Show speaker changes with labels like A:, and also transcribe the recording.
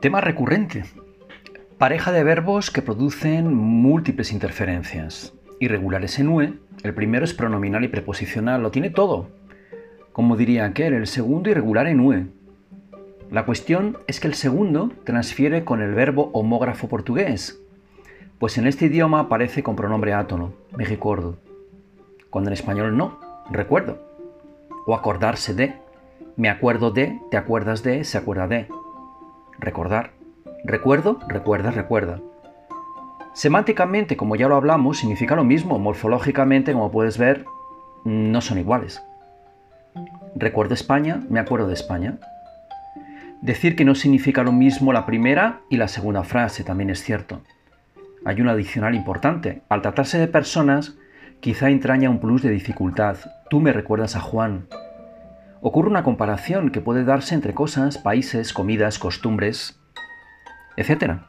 A: Tema recurrente. Pareja de verbos que producen múltiples interferencias. Irregulares en UE, el primero es pronominal y preposicional, lo tiene todo. Como diría aquel, el segundo irregular en UE. La cuestión es que el segundo transfiere con el verbo homógrafo portugués, pues en este idioma aparece con pronombre átono, me recuerdo, cuando en español no, recuerdo. O acordarse de, me acuerdo de, te acuerdas de, se acuerda de. Recordar. Recuerdo, recuerda, recuerda. Semánticamente, como ya lo hablamos, significa lo mismo. Morfológicamente, como puedes ver, no son iguales. Recuerdo España, me acuerdo de España. Decir que no significa lo mismo la primera y la segunda frase también es cierto. Hay un adicional importante. Al tratarse de personas, quizá entraña un plus de dificultad. Tú me recuerdas a Juan. Ocurre una comparación que puede darse entre cosas, países, comidas, costumbres, etc.